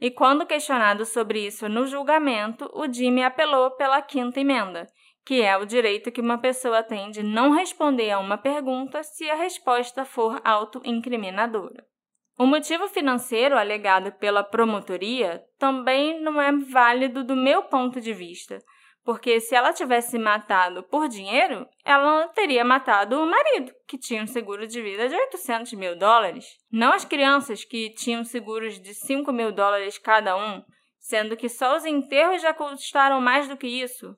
S1: E quando questionado sobre isso no julgamento, o Jimmy apelou pela quinta emenda, que é o direito que uma pessoa tem de não responder a uma pergunta se a resposta for autoincriminadora. O motivo financeiro alegado pela promotoria também não é válido do meu ponto de vista, porque se ela tivesse matado por dinheiro, ela teria matado o marido, que tinha um seguro de vida de 800 mil dólares, não as crianças, que tinham seguros de 5 mil dólares cada um, sendo que só os enterros já custaram mais do que isso.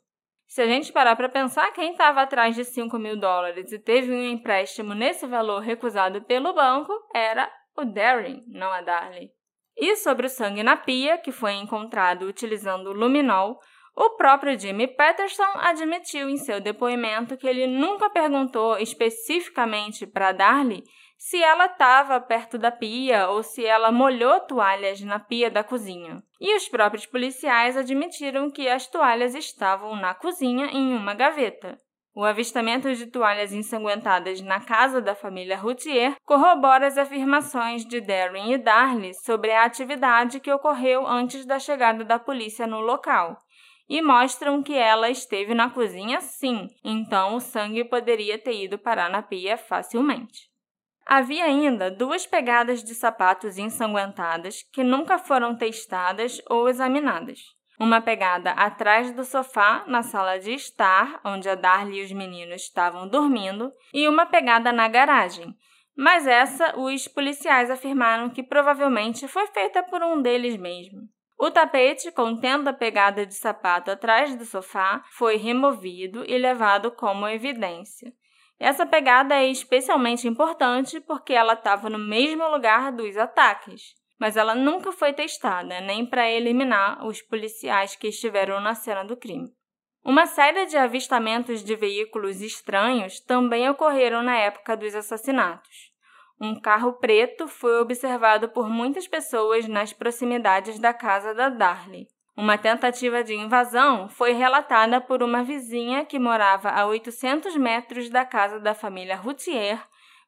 S1: Se a gente parar para pensar, quem estava atrás de 5 mil dólares e teve um empréstimo nesse valor recusado pelo banco era o Darren, não a Darley. E sobre o sangue na pia, que foi encontrado utilizando luminol, O próprio Jimmy Patterson admitiu em seu depoimento que ele nunca perguntou especificamente para Darlie se ela estava perto da pia ou se ela molhou toalhas na pia da cozinha. E os próprios policiais admitiram que as toalhas estavam na cozinha em uma gaveta. O avistamento de toalhas ensanguentadas na casa da família Routier corrobora as afirmações de Darren e Darley sobre a atividade que ocorreu antes da chegada da polícia no local e mostram que ela esteve na cozinha sim, então o sangue poderia ter ido parar na pia facilmente. Havia ainda duas pegadas de sapatos ensanguentadas que nunca foram testadas ou examinadas. Uma pegada atrás do sofá, na sala de estar, onde a Darlie e os meninos estavam dormindo, e uma pegada na garagem. Mas essa, os policiais afirmaram que provavelmente foi feita por um deles mesmo. O tapete, contendo a pegada de sapato atrás do sofá, foi removido e levado como evidência. Essa pegada é especialmente importante porque ela estava no mesmo lugar dos ataques, mas ela nunca foi testada, nem para eliminar os policiais que estiveram na cena do crime. Uma série de avistamentos de veículos estranhos também ocorreram na época dos assassinatos. Um carro preto foi observado por muitas pessoas nas proximidades da casa da Darley. Uma tentativa de invasão foi relatada por uma vizinha que morava a 800 metros da casa da família Routier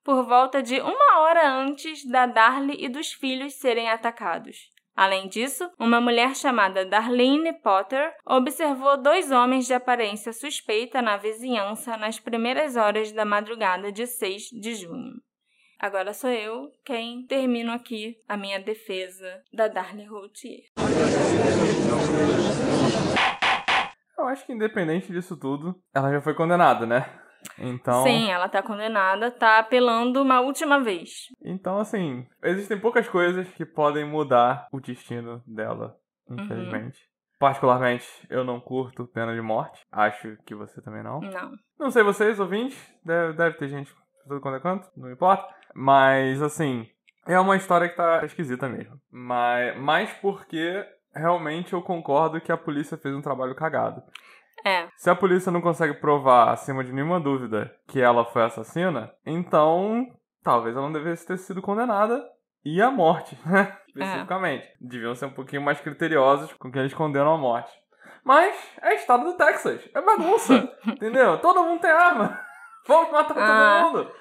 S1: por volta de uma hora antes da Darley e dos filhos serem atacados. Além disso, uma mulher chamada Darlene Potter observou dois homens de aparência suspeita na vizinhança nas primeiras horas da madrugada de 6 de junho. Agora sou eu quem termino aqui a minha defesa da Darlene Routier.
S2: Eu acho que independente disso tudo, ela já foi condenada, né? Então.
S1: Sim, ela tá condenada, tá apelando uma última vez.
S2: Então, assim, existem poucas coisas que podem mudar o destino dela, infelizmente. Uhum. Particularmente, eu não curto pena de morte. Acho que você também não.
S1: Não.
S2: Não sei vocês, ouvintes. Deve, deve ter gente tudo quanto é quanto, não importa. Mas, assim, é uma história que tá esquisita mesmo. Mas, mais porque realmente eu concordo que a polícia fez um trabalho cagado.
S1: É.
S2: Se a polícia não consegue provar, acima de nenhuma dúvida, que ela foi assassina, então talvez ela não devesse ter sido condenada e a morte, né? Especificamente. É. Deviam ser um pouquinho mais criteriosos com quem eles condenam a morte. Mas é estado do Texas. É bagunça. <laughs> entendeu? Todo mundo tem arma. Vamos matar ah. todo mundo.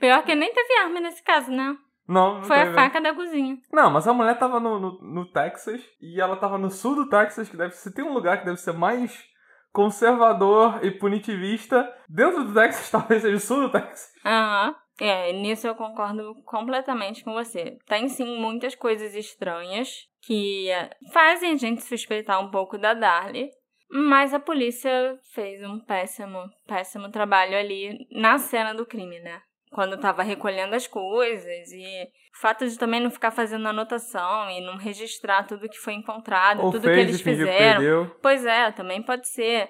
S1: Pior que nem teve arma nesse caso, né?
S2: Não, não
S1: Foi
S2: teve.
S1: a faca da cozinha.
S2: Não, mas a mulher tava no, no, no, Texas e ela tava no sul do Texas, que deve ser. Tem um lugar que deve ser mais conservador e punitivista. Dentro do Texas, <laughs> talvez seja o sul do Texas.
S1: Aham. Uhum. É, nisso eu concordo completamente com você. Tem sim muitas coisas estranhas que fazem a gente suspeitar um pouco da Darlie. Mas a polícia fez um péssimo, péssimo trabalho ali na cena do crime, né? Quando tava recolhendo as coisas e o fato de também não ficar fazendo anotação e não registrar tudo que foi encontrado,
S2: Ou
S1: tudo
S2: que
S1: eles fizeram.
S2: Que
S1: pois é, também pode ser.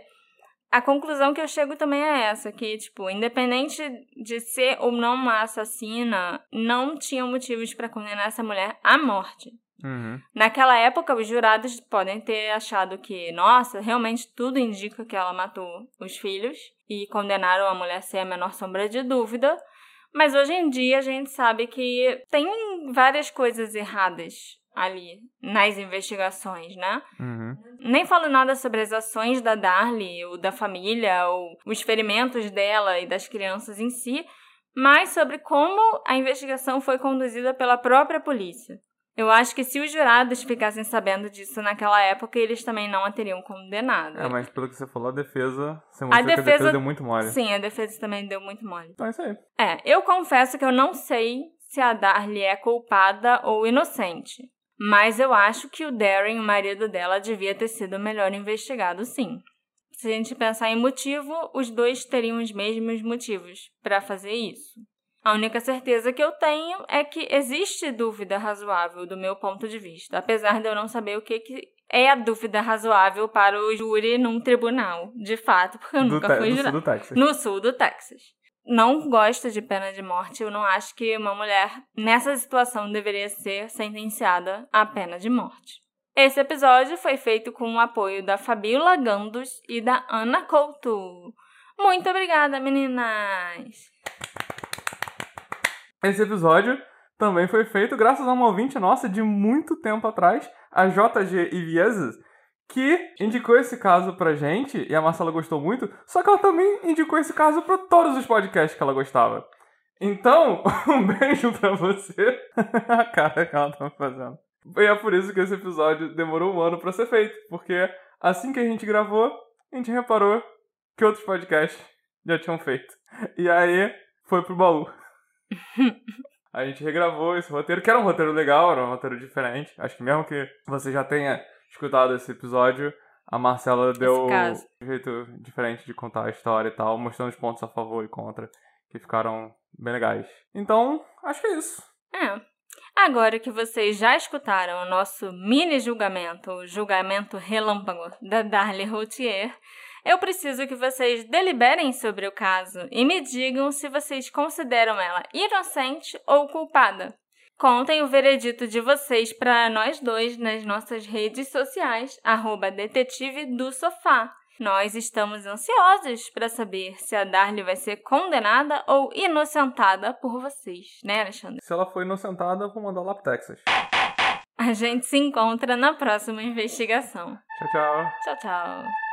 S1: A conclusão que eu chego também é essa, que, tipo, independente de ser ou não uma assassina, não tinham motivos para condenar essa mulher à morte.
S2: Uhum.
S1: Naquela época, os jurados podem ter achado que, nossa, realmente tudo indica que ela matou os filhos e condenaram a mulher sem a menor sombra de dúvida. Mas hoje em dia a gente sabe que tem várias coisas erradas ali nas investigações, né?
S2: Uhum.
S1: Nem falo nada sobre as ações da Darlie, ou da família, ou os ferimentos dela e das crianças em si, mas sobre como a investigação foi conduzida pela própria polícia. Eu acho que se os jurados ficassem sabendo disso naquela época, eles também não a teriam condenado.
S2: É, mas pelo que você falou, a defesa. Você a defesa, que a defesa deu muito mole.
S1: Sim, a defesa também deu muito mole.
S2: Então é isso aí.
S1: É, eu confesso que eu não sei se a Darlie é culpada ou inocente. Mas eu acho que o Darren, o marido dela, devia ter sido melhor investigado, sim. Se a gente pensar em motivo, os dois teriam os mesmos motivos para fazer isso. A única certeza que eu tenho é que existe dúvida razoável do meu ponto de vista, apesar de eu não saber o que, que é a dúvida razoável para o júri num tribunal, de fato, porque eu
S2: do
S1: nunca fui
S2: jurado.
S1: No
S2: sul do Texas.
S1: No sul do Texas. Não gosto de pena de morte, eu não acho que uma mulher nessa situação deveria ser sentenciada à pena de morte. Esse episódio foi feito com o apoio da Fabiola Gandos e da Ana Couto. Muito obrigada, meninas!
S2: Esse episódio também foi feito graças a uma ouvinte nossa de muito tempo atrás, a JG Ivieses, que indicou esse caso pra gente, e a Marcela gostou muito, só que ela também indicou esse caso para todos os podcasts que ela gostava. Então, <laughs> um beijo pra você. <laughs> a cara que ela tá fazendo. E é por isso que esse episódio demorou um ano para ser feito, porque assim que a gente gravou, a gente reparou que outros podcasts já tinham feito. E aí foi pro baú. <laughs> a gente regravou esse roteiro, que era um roteiro legal, era um roteiro diferente. Acho que mesmo que você já tenha escutado esse episódio, a Marcela deu um jeito diferente de contar a história e tal, mostrando os pontos a favor e contra, que ficaram bem legais. Então, acho que é isso.
S1: É. Agora que vocês já escutaram o nosso mini julgamento, o julgamento relâmpago da Darlie Routier, eu preciso que vocês deliberem sobre o caso e me digam se vocês consideram ela inocente ou culpada. Contem o veredito de vocês para nós dois nas nossas redes sociais, arroba detetive do sofá. Nós estamos ansiosos para saber se a Darly vai ser condenada ou inocentada por vocês, né, Alexandre?
S2: Se ela for inocentada, vou mandar lá pro Texas.
S1: A gente se encontra na próxima investigação.
S2: Tchau, tchau.
S1: Tchau, tchau.